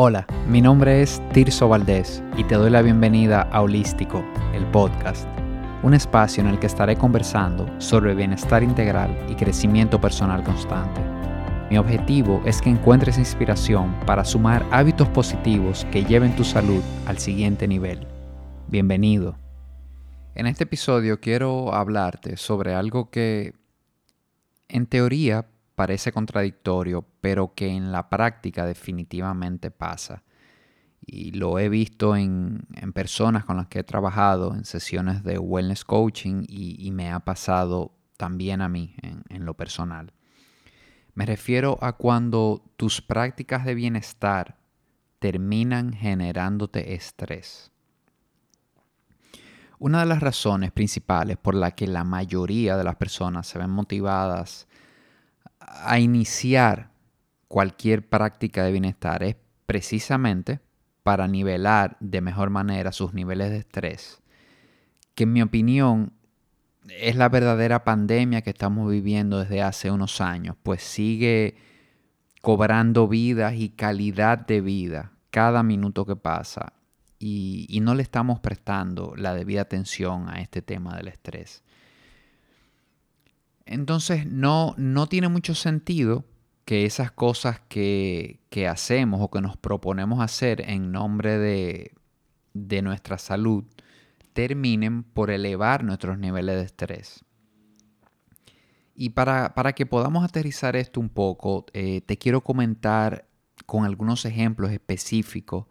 Hola, mi nombre es Tirso Valdés y te doy la bienvenida a Holístico, el podcast, un espacio en el que estaré conversando sobre bienestar integral y crecimiento personal constante. Mi objetivo es que encuentres inspiración para sumar hábitos positivos que lleven tu salud al siguiente nivel. Bienvenido. En este episodio quiero hablarte sobre algo que en teoría parece contradictorio, pero que en la práctica definitivamente pasa. Y lo he visto en, personas con las que he trabajado en sesiones de wellness coaching y, me ha pasado también a mí en, en lo personal. Me refiero a cuando tus prácticas de bienestar terminan generándote estrés. Una de las razones principales por la que la mayoría de las personas se ven motivadas a iniciar cualquier práctica de bienestar es precisamente para nivelar de mejor manera sus niveles de estrés, que en mi opinión es la verdadera pandemia que estamos viviendo desde hace unos años, pues sigue cobrando vidas y calidad de vida cada minuto que pasa y, y no le estamos prestando la debida atención a este tema del estrés. Entonces no, no tiene mucho sentido que esas cosas que, hacemos o que nos proponemos hacer en nombre de, nuestra salud terminen por elevar nuestros niveles de estrés. Y para, que podamos aterrizar esto un poco, eh, te quiero comentar con algunos ejemplos específicos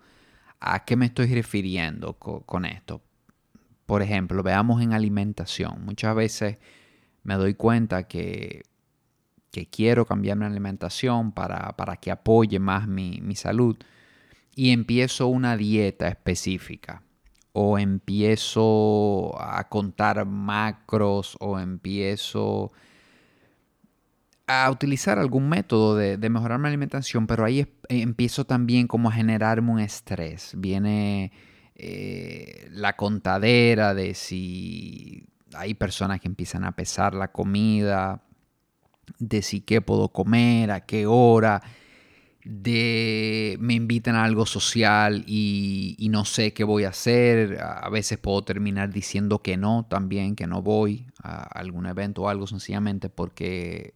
a qué me estoy refiriendo con esto. Por ejemplo, veamos en alimentación. Muchas veces me doy cuenta que, quiero cambiar mi alimentación para, que apoye más mi, salud y empiezo una dieta específica o empiezo a contar macros o empiezo a utilizar algún método de, mejorar mi alimentación, pero ahí empiezo también como a generarme un estrés. Viene eh, la contadera de si hay personas que empiezan a pesar la comida, de si qué puedo comer, a qué hora, de me invitan a algo social y, y, no sé qué voy a hacer. A veces puedo terminar diciendo que no también, que no voy a algún evento o algo sencillamente porque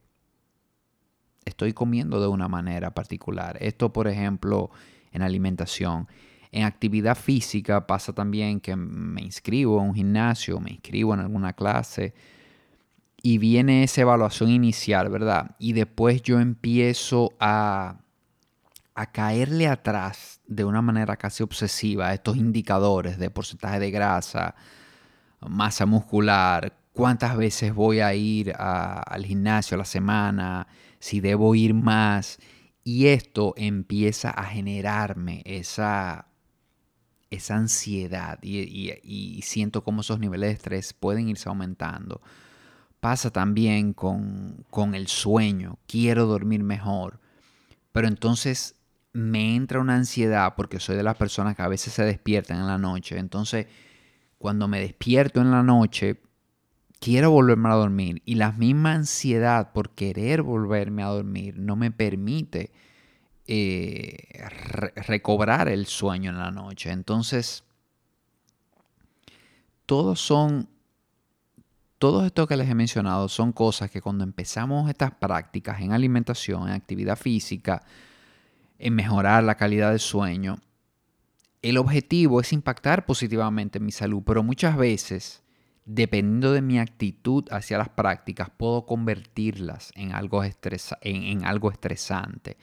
estoy comiendo de una manera particular. Esto, por ejemplo, en alimentación. En actividad física pasa también que me inscribo en un gimnasio, me inscribo en alguna clase y viene esa evaluación inicial, ¿verdad? Y después yo empiezo a, a caerle atrás de una manera casi obsesiva a estos indicadores de porcentaje de grasa, masa muscular, cuántas veces voy a ir al gimnasio a la semana, si debo ir más. Y esto empieza a generarme esa esa ansiedad y, siento cómo esos niveles de estrés pueden irse aumentando. Pasa también con, con el sueño, quiero dormir mejor, pero entonces me entra una ansiedad porque soy de las personas que a veces se despiertan en la noche. Entonces, cuando me despierto en la noche, quiero volverme a dormir y la misma ansiedad por querer volverme a dormir no me permite eh, recobrar el sueño en la noche. Entonces, todos son, todos estos que les he mencionado son cosas que cuando empezamos estas prácticas en alimentación, en actividad física, en mejorar la calidad del sueño, el objetivo es impactar positivamente en mi salud, pero muchas veces, dependiendo de mi actitud hacia las prácticas, puedo convertirlas en algo, en algo estresante.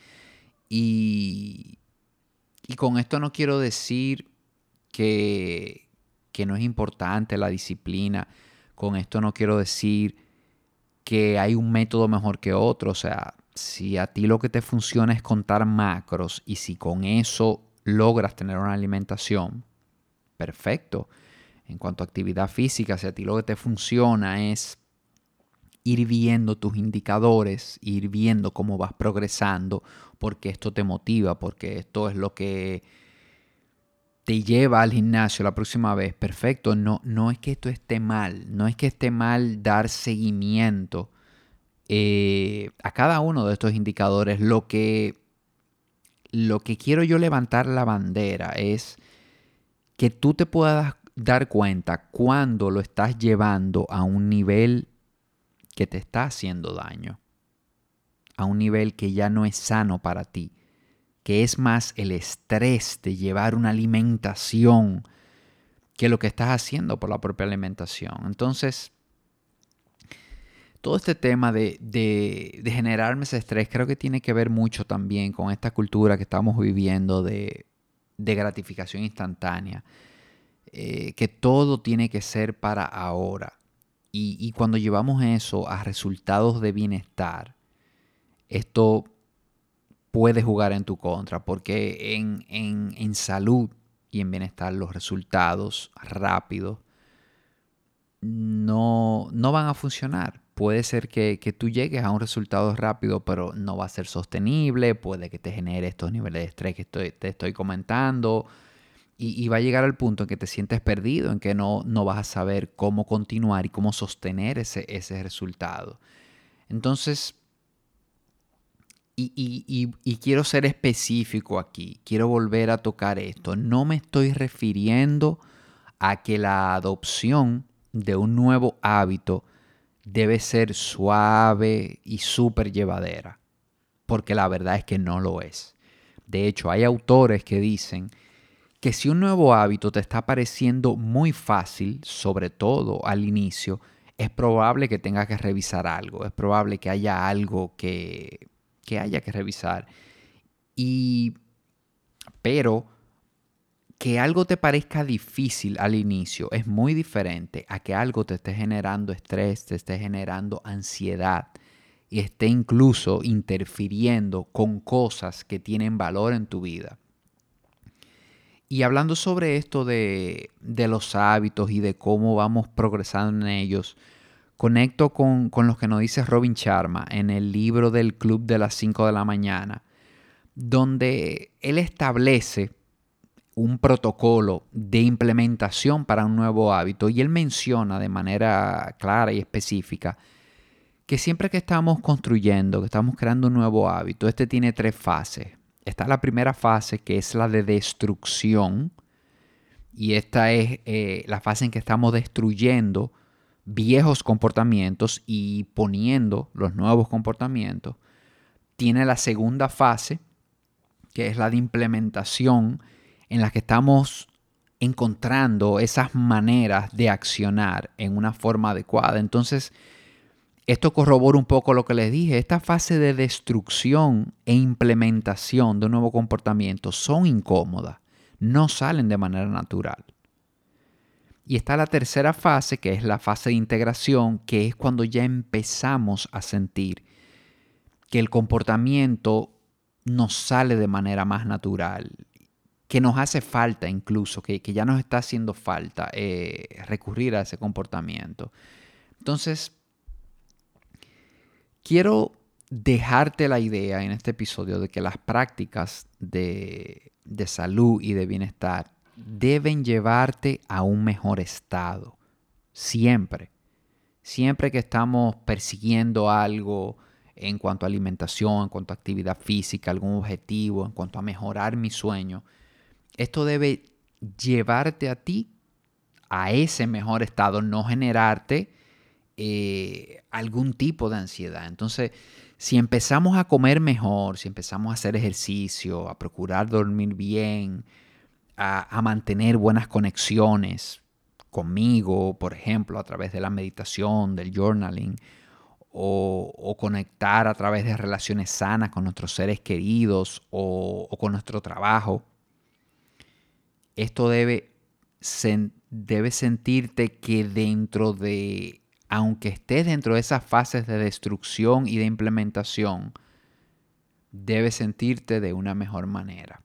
Y, con esto no quiero decir que, que no es importante la disciplina. Con esto no quiero decir que hay un método mejor que otro. O sea, si a ti lo que te funciona es contar macros y si con eso logras tener una alimentación, perfecto. En cuanto a actividad física, si a ti lo que te funciona es ir viendo tus indicadores, ir viendo cómo vas progresando, porque esto te motiva, porque esto es lo que te lleva al gimnasio la próxima vez. Perfecto, no, no es que esto esté mal, no es que esté mal dar seguimiento eh, a cada uno de estos indicadores. Lo que, lo que quiero yo levantar la bandera es que tú te puedas dar cuenta cuando lo estás llevando a un nivel que te está haciendo daño, a un nivel que ya no es sano para ti, que es más el estrés de llevar una alimentación que lo que estás haciendo por la propia alimentación. Entonces, todo este tema de, de, generarme ese estrés creo que tiene que ver mucho también con esta cultura que estamos viviendo de, gratificación instantánea. Eh, que todo tiene que ser para ahora. Y, cuando llevamos eso a resultados de bienestar, esto puede jugar en tu contra, porque en, en salud y en bienestar los resultados rápidos no, no van a funcionar. Puede ser que, tú llegues a un resultado rápido, pero no va a ser sostenible, puede que te genere estos niveles de estrés que te estoy comentando, y, va a llegar al punto en que te sientes perdido, en que no, no vas a saber cómo continuar y cómo sostener ese, ese resultado. Entonces, y, quiero ser específico aquí, quiero volver a tocar esto. No me estoy refiriendo a que la adopción de un nuevo hábito debe ser suave y súper llevadera, porque la verdad es que no lo es. De hecho, hay autores que dicen que si un nuevo hábito te está pareciendo muy fácil, sobre todo al inicio, es probable que tengas que revisar algo, es probable que haya algo que que haya que revisar. Y, pero que algo te parezca difícil al inicio es muy diferente a que algo te esté generando estrés, te esté generando ansiedad y esté incluso interfiriendo con cosas que tienen valor en tu vida. Y hablando sobre esto de, los hábitos y de cómo vamos progresando en ellos, conecto con, con lo que nos dice Robin Sharma en el libro del Club de las 5 de la mañana, donde él establece un protocolo de implementación para un nuevo hábito y él menciona de manera clara y específica que siempre que estamos construyendo, que estamos creando un nuevo hábito, este tiene tres fases. Está la primera fase que es la de destrucción y esta es eh, la fase en que estamos destruyendo viejos comportamientos y poniendo los nuevos comportamientos. Tiene la segunda fase, que es la de implementación, en la que estamos encontrando esas maneras de accionar en una forma adecuada. Entonces, esto corrobora un poco lo que les dije. Esta fase de destrucción e implementación de un nuevo comportamiento son incómodas, no salen de manera natural. Y está la tercera fase, que es la fase de integración, que es cuando ya empezamos a sentir que el comportamiento nos sale de manera más natural, que nos hace falta incluso, que, ya nos está haciendo falta eh, recurrir a ese comportamiento. Entonces, quiero dejarte la idea en este episodio de que las prácticas de, de salud y de bienestar deben llevarte a un mejor estado. Siempre. Siempre que estamos persiguiendo algo en cuanto a alimentación, en cuanto a actividad física, algún objetivo, en cuanto a mejorar mi sueño, esto debe llevarte a ti a ese mejor estado, no generarte eh, algún tipo de ansiedad. Entonces, si empezamos a comer mejor, si empezamos a hacer ejercicio, a procurar dormir bien, a, mantener buenas conexiones conmigo, por ejemplo, a través de la meditación, del journaling, o, conectar a través de relaciones sanas con nuestros seres queridos o, con nuestro trabajo. Esto debe, debe sentirte que dentro de, aunque estés dentro de esas fases de destrucción y de implementación, debes sentirte de una mejor manera.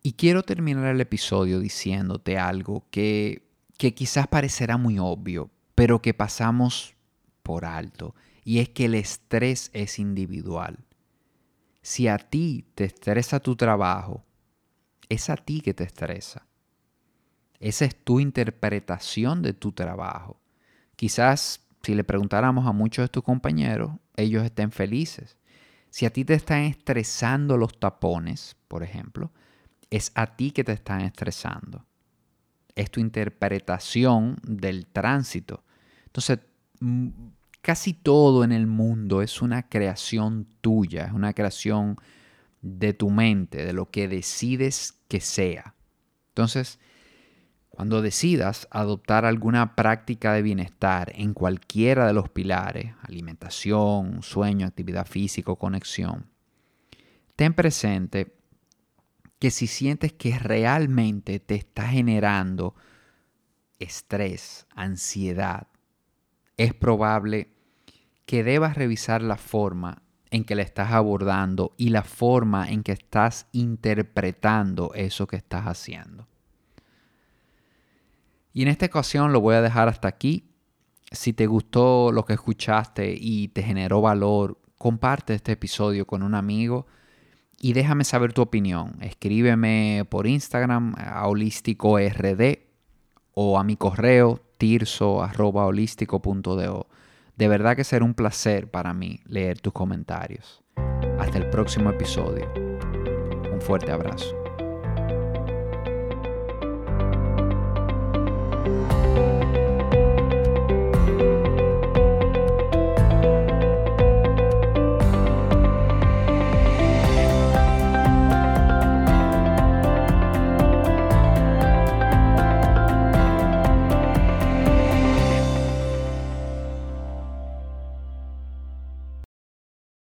Y quiero terminar el episodio diciéndote algo que, que quizás parecerá muy obvio, pero que pasamos por alto. Y es que el estrés es individual. Si a ti te estresa tu trabajo, es a ti que te estresa. Esa es tu interpretación de tu trabajo. Quizás si le preguntáramos a muchos de tus compañeros, ellos estén felices Si a ti te están estresando los tapones, por ejemplo, es a ti que te están estresando. Es tu interpretación del tránsito. Entonces, mm, casi todo en el mundo es una creación tuya, es una creación de tu mente, de lo que decides que sea. Entonces, cuando decidas adoptar alguna práctica de bienestar en cualquiera de los pilares, alimentación, sueño, actividad física conexión, ten presente que si sientes que realmente te está generando estrés, ansiedad, es probable que debas revisar la forma en que le estás abordando y la forma en que estás interpretando eso que estás haciendo. Y en esta ocasión lo voy a dejar hasta aquí. Si te gustó lo que escuchaste y te generó valor, comparte este episodio con un amigo y déjame saber tu opinión. Escríbeme por Instagram a holísticord o a mi correo tirso.holístico.do. De verdad que será un placer para mí leer tus comentarios. Hasta el próximo episodio. Un fuerte abrazo.